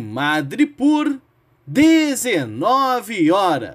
Madre por 19 horas.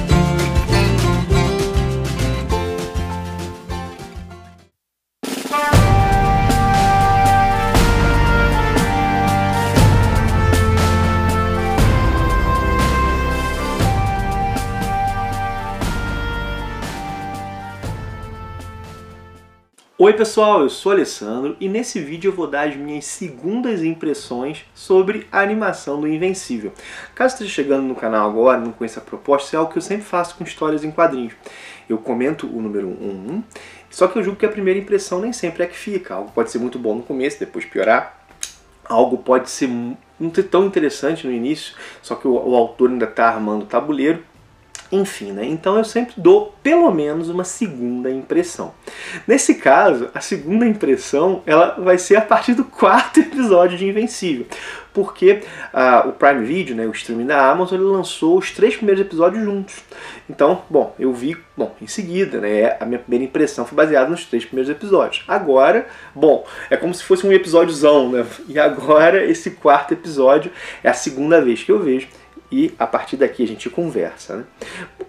Oi pessoal, eu sou Alessandro e nesse vídeo eu vou dar as minhas segundas impressões sobre a animação do Invencível. Caso esteja chegando no canal agora não conheça a proposta, isso é algo que eu sempre faço com histórias em quadrinhos. Eu comento o número 1, só que eu julgo que a primeira impressão nem sempre é que fica. Algo pode ser muito bom no começo, depois piorar. Algo pode ser não ser tão interessante no início, só que o, o autor ainda está armando o tabuleiro. Enfim, né? Então eu sempre dou pelo menos uma segunda impressão. Nesse caso, a segunda impressão ela vai ser a partir do quarto episódio de Invencível. Porque uh, o Prime Video, né, o streaming da Amazon, ele lançou os três primeiros episódios juntos. Então, bom, eu vi, bom, em seguida, né, a minha primeira impressão foi baseada nos três primeiros episódios. Agora, bom, é como se fosse um episódiozão, né? E agora esse quarto episódio é a segunda vez que eu vejo e a partir daqui a gente conversa. Né?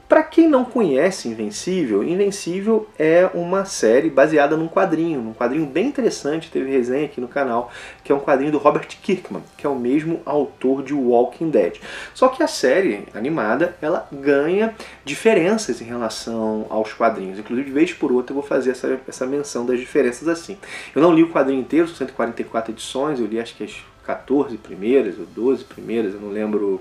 Para quem não conhece Invencível, Invencível é uma série baseada num quadrinho, num quadrinho bem interessante, teve resenha aqui no canal, que é um quadrinho do Robert Kirkman, que é o mesmo autor de Walking Dead. Só que a série animada, ela ganha diferenças em relação aos quadrinhos. Inclusive, de vez por outra, eu vou fazer essa, essa menção das diferenças assim. Eu não li o quadrinho inteiro, são 144 edições, eu li acho que as 14 primeiras ou 12 primeiras, eu não lembro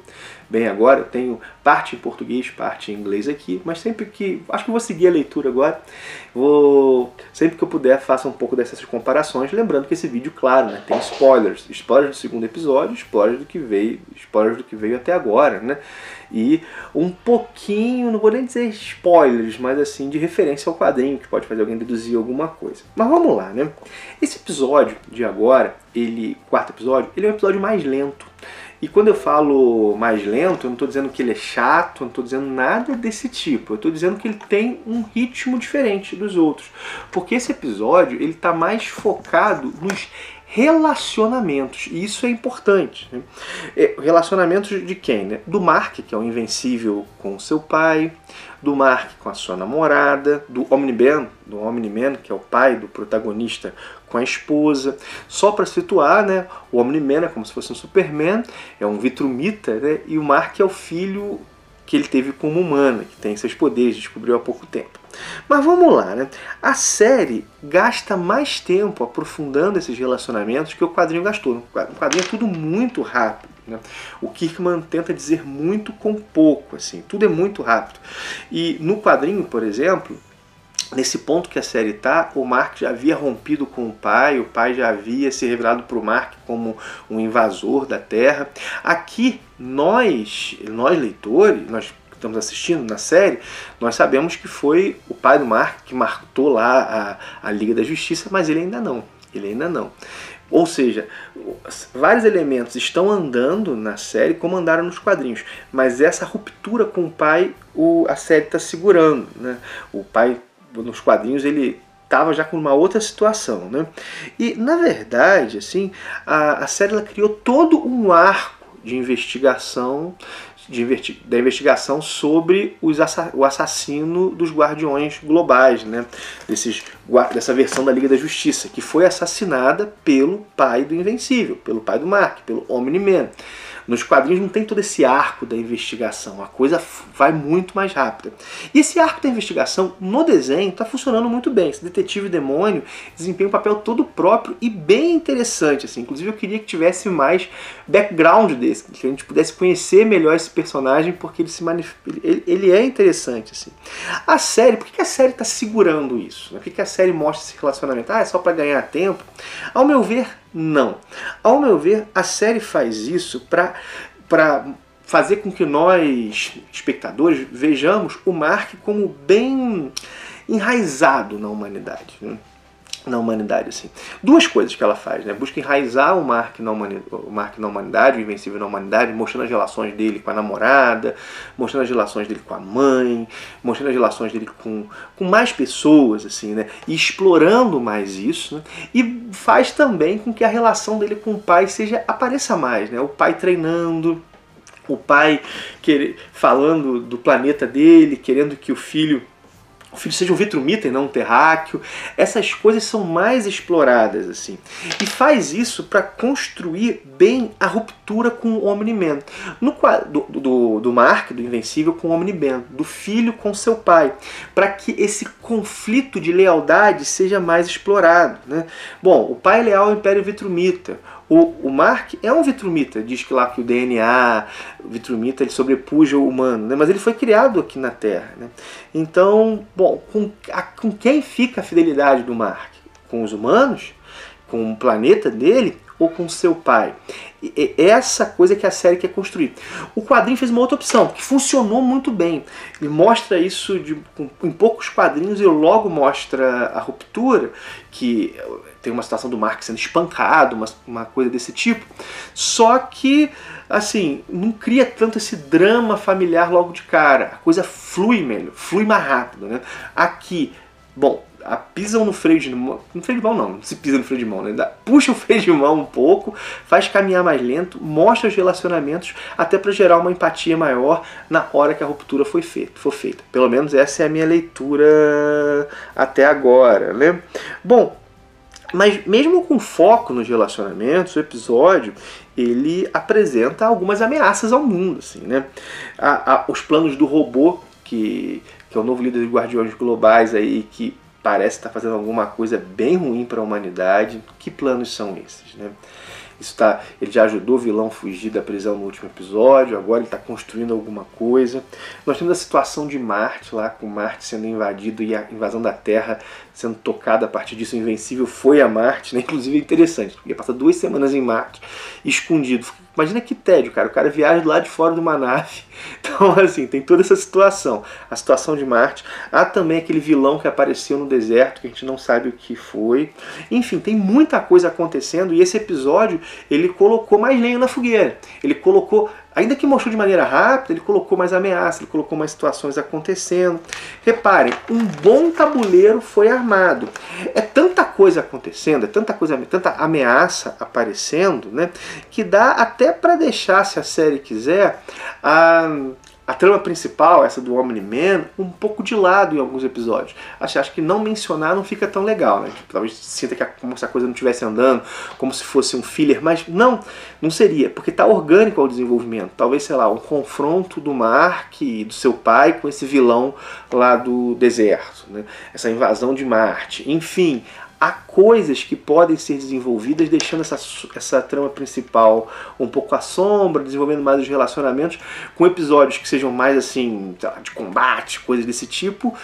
bem agora. Eu tenho parte em português, parte em inglês aqui, mas sempre que. Acho que vou seguir a leitura agora. Vou. Sempre que eu puder, faça um pouco dessas comparações. Lembrando que esse vídeo, claro, né, tem spoilers. Spoilers do segundo episódio, spoilers do que veio, spoilers do que veio até agora, né? E um pouquinho, não vou nem dizer spoilers, mas assim, de referência ao quadrinho, que pode fazer alguém deduzir alguma coisa. Mas vamos lá, né? Esse episódio de agora, ele, quarto episódio, ele é um episódio mais lento. E quando eu falo mais lento, eu não estou dizendo que ele é chato, não estou dizendo nada desse tipo. Eu estou dizendo que ele tem um ritmo diferente dos outros. Porque esse episódio ele está mais focado nos relacionamentos. E isso é importante. Né? É, relacionamentos de quem? Né? Do Mark, que é o invencível com seu pai, do Mark com a sua namorada, do Omni-Man, do Omni-Man, que é o pai do protagonista com a esposa. Só para situar, né, o Omni-Man é como se fosse um Superman, é um vitrumita, né, e o Mark é o filho que ele teve como humana, que tem seus poderes, descobriu há pouco tempo. Mas vamos lá, né? A série gasta mais tempo aprofundando esses relacionamentos que o quadrinho gastou. O quadrinho é tudo muito rápido. Né? O Kirkman tenta dizer muito com pouco, assim, tudo é muito rápido. E no quadrinho, por exemplo, nesse ponto que a série está, o Mark já havia rompido com o pai, o pai já havia se revelado para o Mark como um invasor da Terra. Aqui, nós, nós leitores, nós estamos assistindo na série, nós sabemos que foi o pai do Mark que matou lá a, a Liga da Justiça, mas ele ainda não. Ele ainda não. Ou seja, vários elementos estão andando na série como andaram nos quadrinhos, mas essa ruptura com o pai o, a série está segurando. Né? O pai, nos quadrinhos, ele estava já com uma outra situação. Né? E, na verdade, assim, a, a série ela criou todo um arco de investigação de, da investigação sobre os, o assassino dos Guardiões Globais, né? Desses, dessa versão da Liga da Justiça, que foi assassinada pelo pai do Invencível, pelo pai do Mark, pelo Omni-Man. Nos quadrinhos não tem todo esse arco da investigação, a coisa vai muito mais rápida. E esse arco da investigação no desenho está funcionando muito bem. Esse detetive demônio desempenha um papel todo próprio e bem interessante. Assim. Inclusive eu queria que tivesse mais background desse, que a gente pudesse conhecer melhor esse personagem, porque ele se ele, ele é interessante. Assim. A série, por que a série está segurando isso? Por que a série mostra esse relacionamento? Ah, é só para ganhar tempo? Ao meu ver, Não. Ao meu ver, a série faz isso para fazer com que nós, espectadores, vejamos o Mark como bem enraizado na humanidade. Né? Na humanidade assim. Duas coisas que ela faz, né? Busca enraizar o Mark na humanidade, o Mark na humanidade, o invencível na humanidade, mostrando as relações dele com a namorada, mostrando as relações dele com a mãe, mostrando as relações dele com, com mais pessoas assim, né? E explorando mais isso, né? E faz também com que a relação dele com o pai seja apareça mais, né? O pai treinando, o pai querer, falando do planeta dele, querendo que o filho o filho seja um vitrumita e não um terráqueo. Essas coisas são mais exploradas assim. E faz isso para construir bem a ruptura com o Omni-Man. No do, do, do Mark, do Invencível, com o Omni-Man, do filho com seu pai, para que esse conflito de lealdade seja mais explorado. Né? Bom, o pai é leal ao Império Vitrumita. O, o Mark é um vitrumita, diz que lá que o DNA, o vitrumita, ele sobrepuja o humano, né? mas ele foi criado aqui na Terra. Né? Então, bom, com, a, com quem fica a fidelidade do Mark? Com os humanos? Com o planeta dele? Ou com seu pai? E, e essa coisa que a série quer construir. O quadrinho fez uma outra opção, que funcionou muito bem. Ele mostra isso de, com, em poucos quadrinhos e logo mostra a ruptura, que tem uma situação do Mark sendo espancado, uma, uma coisa desse tipo. Só que, assim, não cria tanto esse drama familiar logo de cara. A coisa flui melhor, flui mais rápido. Né? Aqui, bom, a pisam no freio de mão. No freio de mão não, não se pisa no freio de mão, né? Puxa o freio de mão um pouco, faz caminhar mais lento, mostra os relacionamentos até para gerar uma empatia maior na hora que a ruptura foi feita, for feita. Pelo menos essa é a minha leitura até agora, né? Bom, mas mesmo com foco nos relacionamentos, o episódio ele apresenta algumas ameaças ao mundo, assim, né? A, a, os planos do robô, que, que é o novo líder dos Guardiões Globais aí, que parece estar fazendo alguma coisa bem ruim para a humanidade. Que planos são esses, né? Tá, ele já ajudou o vilão a fugir da prisão no último episódio, agora ele está construindo alguma coisa. Nós temos a situação de Marte lá, com Marte sendo invadido e a invasão da Terra sendo tocada a partir disso. O Invencível foi a Marte, né? inclusive é interessante, porque passa duas semanas em Marte escondido. Imagina que tédio, cara. O cara viaja lado de fora de uma nave. Então, assim, tem toda essa situação. A situação de Marte. Há também aquele vilão que apareceu no deserto, que a gente não sabe o que foi. Enfim, tem muita coisa acontecendo e esse episódio ele colocou mais lenha na fogueira. Ele colocou Ainda que mostrou de maneira rápida, ele colocou mais ameaças, ele colocou mais situações acontecendo. Reparem, um bom tabuleiro foi armado. É tanta coisa acontecendo, é tanta coisa, tanta ameaça aparecendo, né, que dá até para deixar, se a série quiser, a a trama principal, essa do Omni-Man, um pouco de lado em alguns episódios. Acho, acho que não mencionar não fica tão legal, né? Tipo, talvez sinta que a, como se a coisa não estivesse andando, como se fosse um filler, mas não, não seria, porque está orgânico ao desenvolvimento. Talvez, sei lá, um confronto do Mark e do seu pai com esse vilão lá do deserto, né? Essa invasão de Marte. Enfim, há coisas que podem ser desenvolvidas deixando essa, essa trama principal um pouco à sombra, desenvolvendo mais os relacionamentos, com episódios que sejam mais assim, de combate, coisas desse tipo,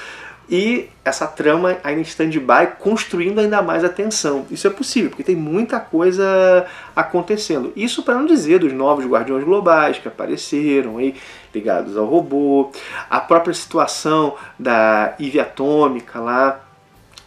e essa trama ainda em stand-by, construindo ainda mais a tensão. Isso é possível, porque tem muita coisa acontecendo. Isso para não dizer dos novos Guardiões Globais que apareceram aí, ligados ao robô, a própria situação da Eve Atômica lá,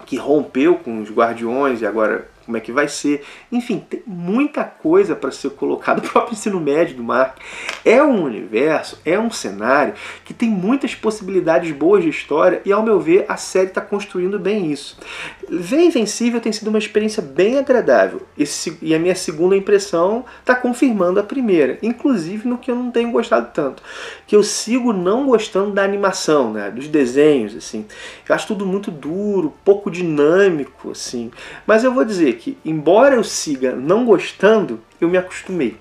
que rompeu com os Guardiões e agora como é que vai ser. Enfim, tem muita coisa para ser colocado. O próprio ensino médio do Mark é um universo, é um cenário que tem muitas possibilidades boas de história e, ao meu ver, a série está construindo bem isso. Ver Invencível tem sido uma experiência bem agradável Esse, e a minha segunda impressão está confirmando a primeira, inclusive no que eu não tenho gostado tanto, que eu sigo não gostando da animação, né, dos desenhos, assim. Eu acho tudo muito duro, pouco dinâmico, assim. Mas eu vou dizer que, embora eu siga não gostando, eu me acostumei.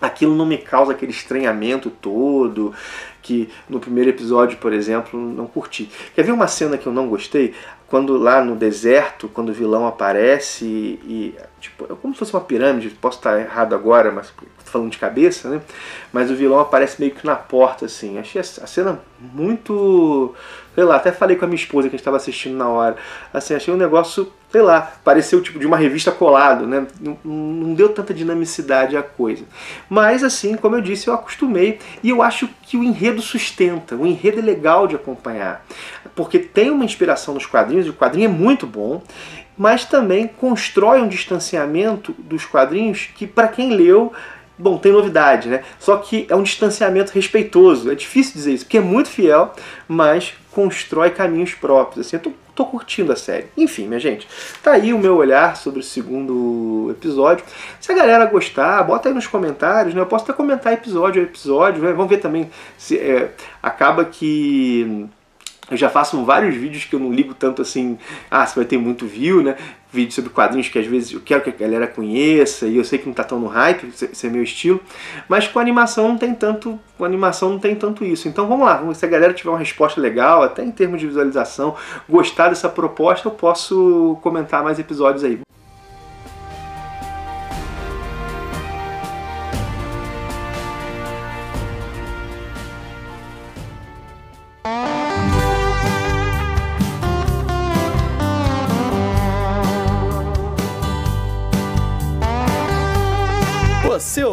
Aquilo não me causa aquele estranhamento todo, que no primeiro episódio, por exemplo, não curti. Quer ver uma cena que eu não gostei? Quando lá no deserto, quando o vilão aparece e, e tipo, é como se fosse uma pirâmide, posso estar errado agora, mas falando de cabeça, né? Mas o vilão aparece meio que na porta, assim. Achei a cena muito. Sei lá, até falei com a minha esposa que a gente estava assistindo na hora. Assim, achei um negócio, sei lá, pareceu tipo de uma revista colado, né? Não, não deu tanta dinamicidade à coisa. Mas, assim, como eu disse, eu acostumei e eu acho que o enredo sustenta. O enredo é legal de acompanhar. Porque tem uma inspiração nos quadrinhos, o quadrinho é muito bom mas também constrói um distanciamento dos quadrinhos que, para quem leu, bom, tem novidade, né? Só que é um distanciamento respeitoso. É difícil dizer isso, porque é muito fiel, mas constrói caminhos próprios. Assim, eu tô, tô curtindo a série. Enfim, minha gente, tá aí o meu olhar sobre o segundo episódio. Se a galera gostar, bota aí nos comentários, né? Eu posso até comentar episódio a episódio, né? Vamos ver também se é, acaba que eu já faço vários vídeos que eu não ligo tanto assim, ah, se vai ter muito view, né? Vídeos sobre quadrinhos que às vezes eu quero que a galera conheça e eu sei que não tá tão no hype, esse é meu estilo, mas com animação não tem tanto, com animação não tem tanto isso. Então vamos lá, se a galera tiver uma resposta legal, até em termos de visualização, gostar dessa proposta, eu posso comentar mais episódios aí.